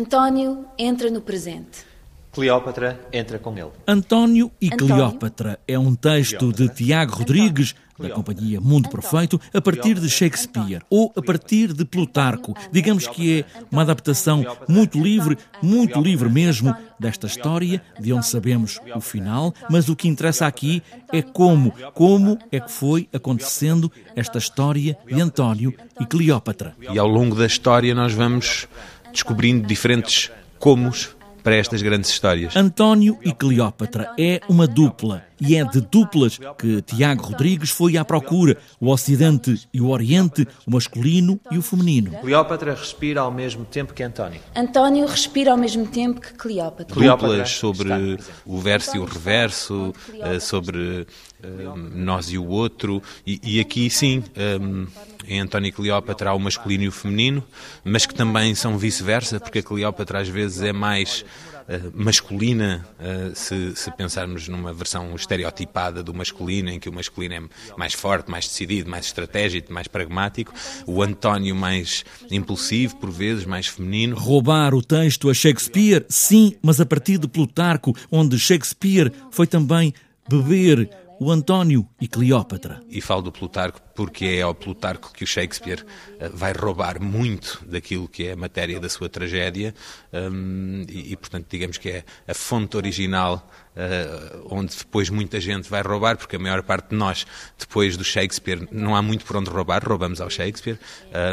António entra no presente. Cleópatra entra com ele. António e António. Cleópatra é um texto de Tiago Rodrigues, da companhia Mundo Perfeito, a partir de Shakespeare ou a partir de Plutarco. Digamos que é uma adaptação muito livre, muito livre mesmo, desta história, de onde sabemos o final, mas o que interessa aqui é como, como é que foi acontecendo esta história de António e Cleópatra. E ao longo da história nós vamos descobrindo diferentes comos para estas grandes histórias. António e Cleópatra é uma dupla e é de duplas que Tiago Rodrigues foi à procura, o Ocidente e o Oriente, o masculino e o feminino. Cleópatra respira ao mesmo tempo que António. António respira ao mesmo tempo que Cleópatra. Cleópatra Duplas sobre o verso e o reverso, eh, sobre eh, nós e o outro. E, e aqui sim, eh, em António e Cleópatra há o masculino e o feminino, mas que também são vice-versa, porque a Cleópatra às vezes é mais eh, masculina, eh, se, se pensarmos numa versão estereotipada do masculino, em que o masculino é mais forte, mais decidido, mais estratégico, mais pragmático, o António mais impulsivo, por vezes, mais feminino. Roubar o texto a Shakespeare, sim, mas a partir de Plutarco, onde Shakespeare foi também beber o António e Cleópatra. E falo do Plutarco porque é ao Plutarco que o Shakespeare eh, vai roubar muito daquilo que é a matéria da sua tragédia hum, e, portanto, digamos que é a fonte original eh, onde depois muita gente vai roubar, porque a maior parte de nós, depois do Shakespeare, não há muito por onde roubar, roubamos ao Shakespeare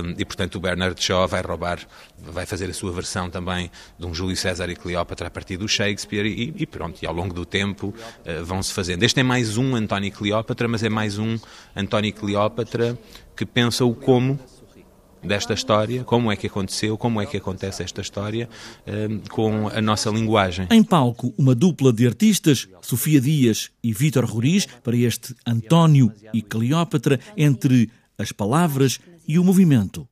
hum, e, portanto, o Bernard Shaw vai roubar, vai fazer a sua versão também de um Júlio César e Cleópatra a partir do Shakespeare e, e pronto, e ao longo do tempo eh, vão-se fazendo. Este é mais um António Cleópatra, mas é mais um António Cleópatra que pensa o como desta história, como é que aconteceu, como é que acontece esta história, eh, com a nossa linguagem. Em palco, uma dupla de artistas, Sofia Dias e Vítor Roriz, para este António e Cleópatra, entre as palavras e o movimento.